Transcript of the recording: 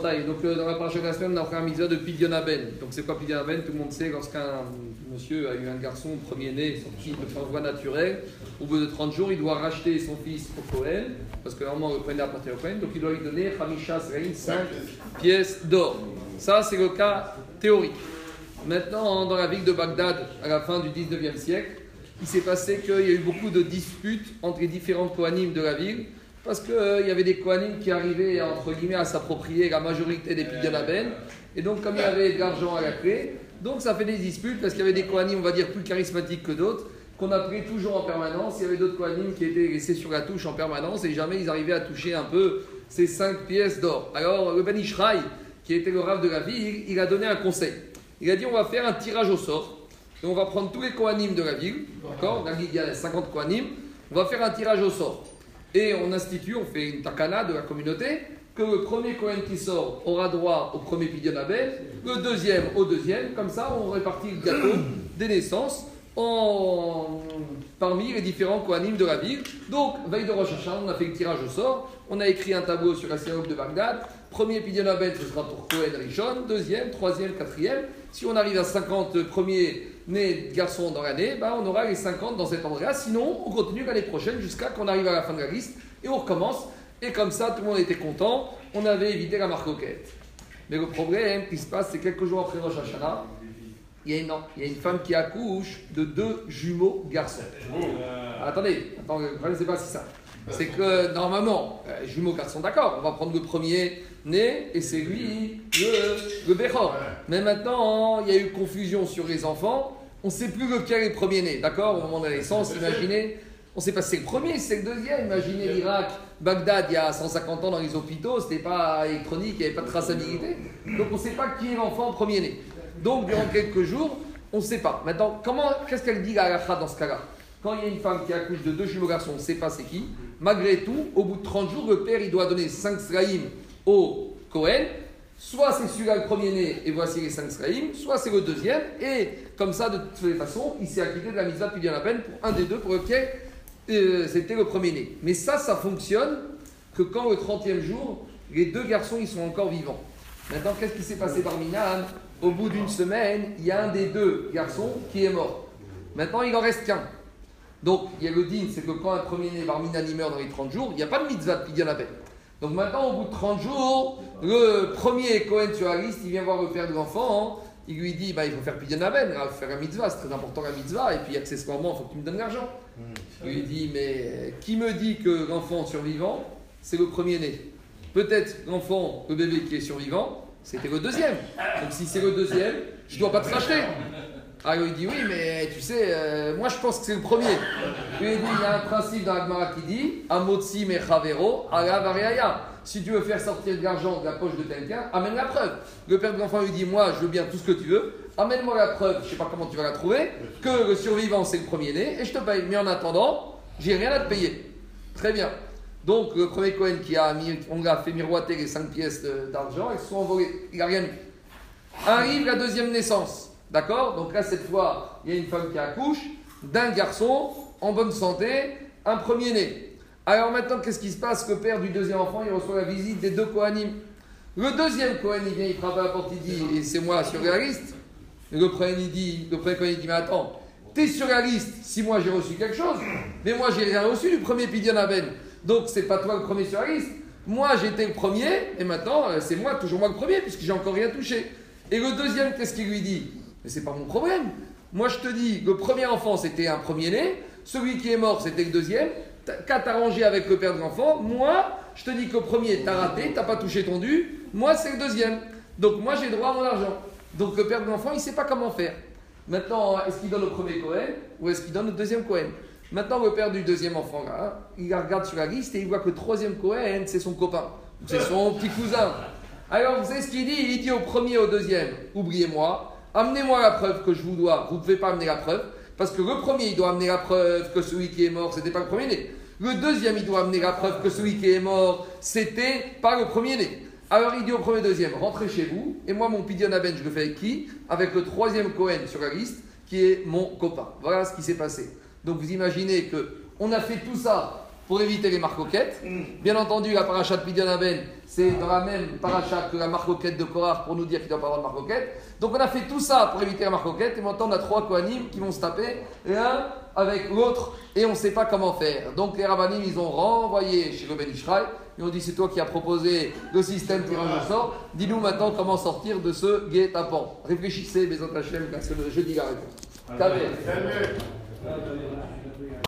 Donc, dans la paracha de la semaine, on a fait un mitzvah de Pidionaben. Donc, c'est quoi Pidionaben Tout le monde sait, lorsqu'un monsieur a eu un garçon premier-né, sorti de par voie naturelle, au bout de 30 jours, il doit racheter son fils au Cohen, parce que normalement, le Cohen appartient au Cohen, donc il doit lui donner Hamisha Srein, 5 pièces d'or. Ça, c'est le cas théorique. Maintenant, dans la ville de Bagdad, à la fin du 19e siècle, il s'est passé qu'il y a eu beaucoup de disputes entre les différentes Kohanim de la ville, parce qu'il euh, y avait des Kohanim qui arrivaient, entre guillemets, à s'approprier la majorité des Pidionaben, et donc comme il y avait de l'argent à la clé, donc ça fait des disputes, parce qu'il y avait des Kohanim, on va dire, plus charismatiques que d'autres, qu'on appelait toujours en permanence, il y avait d'autres Kohanim qui étaient laissés sur la touche en permanence, et jamais ils arrivaient à toucher un peu ces cinq pièces d'or. Alors le Ben Ishraï, qui était le rave de la ville, il a donné un conseil. Il a dit on va faire un tirage au sort. Et on va prendre tous les Kohanim de la ville, d'accord? Il y a 50 Kohanim. On va faire un tirage au sort. Et on institue, on fait une takana de la communauté, que le premier Kohen qui sort aura droit au premier Pidyon Abel, le deuxième au deuxième. Comme ça, on répartit le gâteau des naissances en... parmi les différents Kohanim de la ville. Donc, veille de Rosh Hashanah, on a fait le tirage au sort. On a écrit un tableau sur la synagogue de Bagdad. Premier Pidyon Abel, ce sera pour Kohen Rishon. Deuxième, troisième, quatrième. Si on arrive à 50 premiers nés garçons dans l'année, bah, on aura les 50 dans cet endroit-là. Sinon, on continue l'année prochaine jusqu'à qu'on arrive à la fin de la liste et on recommence. Et comme ça, tout le monde était content. On avait évité la marcoquette. Mais le problème qui se passe, c'est quelques jours après Rosh Hashanah, il y, a une, il y a une femme qui accouche de deux jumeaux garçons. Attendez, attendez, le problème, c'est pas si ça. C'est que normalement, euh, jumeaux garçons, d'accord, on va prendre le premier né et c'est lui le, le Bechor. Mais maintenant, il y a eu confusion sur les enfants. On ne sait plus lequel est le premier né, d'accord Au moment de la naissance, imaginez, on ne sait pas si c'est le premier, si c'est le deuxième. Imaginez l'Irak, Bagdad, il y a 150 ans dans les hôpitaux, c'était pas électronique, il n'y avait pas de traçabilité. Donc on ne sait pas qui est l'enfant premier né. Donc durant quelques jours, on ne sait pas. Maintenant, comment, qu'est-ce qu'elle dit la dans ce cas-là? Quand il y a une femme qui accouche de deux jumeaux garçons, on ne sait pas c'est qui. Malgré tout, au bout de 30 jours, le père il doit donner 5 sraïm au Cohen. Soit c'est celui-là le premier-né et voici les 5 sraïm, soit c'est le deuxième. Et comme ça, de toutes les façons, il s'est acquitté de la mitzvah puis bien la peine pour un des deux pour lequel euh, c'était le premier-né. Mais ça, ça fonctionne que quand au 30e jour, les deux garçons ils sont encore vivants. Maintenant, qu'est-ce qui s'est passé par Minan Au bout d'une semaine, il y a un des deux garçons qui est mort. Maintenant, il en reste qu'un. Donc, il y a le din, c'est que quand un premier-né Barminan meurt dans les 30 jours, il n'y a pas de mitzvah de Pidyon Abel. Donc maintenant, au bout de 30 jours, le premier Cohen sur la liste, il vient voir le père de l'enfant, hein. il lui dit bah, il faut faire Pidyon faut faire un mitzvah, c'est très important la mitzvah, et puis accessoirement, il faut que tu me donnes l'argent. Il lui dit mais qui me dit que l'enfant survivant, c'est le premier-né? Peut-être l'enfant, le bébé qui est survivant, c'était le deuxième. Donc si c'est le deuxième, je ne dois pas te racheter. Alors il dit oui, mais tu sais, euh, moi je pense que c'est le premier. Il dit il y a un principe dans l'Agmara qui dit Amotsi mechavero ala. Si tu veux faire sortir de l'argent de la poche de quelqu'un, amène la preuve. Le père de l'enfant lui dit Moi je veux bien tout ce que tu veux, amène-moi la preuve, je ne sais pas comment tu vas la trouver, que le survivant c'est le premier-né et je te paye. Mais en attendant, j'ai rien à te payer. Très bien. Donc le premier Cohen qui a mis, on a fait miroiter les 5 pièces d'argent, elles sont envolées. Il n'a rien eu. Arrive la deuxième naissance. D'accord? Donc là, cette fois, il y a une femme qui accouche d'un garçon en bonne santé, un premier-né. Alors maintenant, qu'est-ce qui se passe? Le père du deuxième enfant, il reçoit la visite des deux Kohanim. Le deuxième Kohen, il vient, il frappe à la porte, il dit Et c'est moi sur la liste Et le premier, il dit, le premier dit Mais attends, t'es sur la liste si moi j'ai reçu quelque chose, mais moi j'ai rien reçu du premier Pidyon. Donc c'est pas toi le premier sur la liste. Moi j'étais le premier, et maintenant euh, c'est moi, toujours moi le premier, puisque j'ai encore rien touché. Et le deuxième, qu'est-ce qu'il lui dit? Mais c'est pas mon problème. Moi je te dis, le premier enfant c'était un premier-né, celui qui est mort c'était le deuxième. Qu'à t'arranger avec le père de l'enfant, moi je te dis que le premier t'as raté, t'as pas touché ton dû, moi c'est le deuxième. Donc moi j'ai droit à mon argent. Donc le père de l'enfant il sait pas comment faire. Maintenant, est-ce qu'il donne au premier Cohen ou est-ce qu'il donne au deuxième Cohen? Maintenant, le père du deuxième enfant, là, il regarde sur la liste et il voit que le troisième Cohen, c'est son copain. C'est son petit cousin. Alors, vous savez ce qu'il dit? Il dit au premier, au deuxième, oubliez-moi, amenez-moi la preuve que je vous dois. Vous ne pouvez pas amener la preuve, parce que le premier, il doit amener la preuve que celui qui est mort, c'était pas le premier-né. Le deuxième, il doit amener la preuve que celui qui est mort, c'était pas le premier-né. Alors il dit au premier, deuxième, rentrez chez vous, et moi, mon Pidyon Aben, je le fais avec qui? Avec le troisième Cohen sur la liste, qui est mon copain. Voilà ce qui s'est passé. Donc vous imaginez que on a fait tout ça pour éviter les marcoquettes. Bien entendu, la paracha de Pidyon Aben, c'est dans la même paracha que la marcoquette de Korach pour nous dire qu'il ne doit pas avoir de marcoquette. Donc on a fait tout ça pour éviter la marcoquette et maintenant on a trois Kohanim qui vont se taper l'un avec l'autre et on ne sait pas comment faire. Donc les Rabbanim ils ont renvoyé chez le Ben Ishraï et on dit c'est toi qui as proposé le système tirage au sort. Dis-nous maintenant comment sortir de ce guet-apens. Réfléchissez, mes Hachem, parce que je dis la réponse.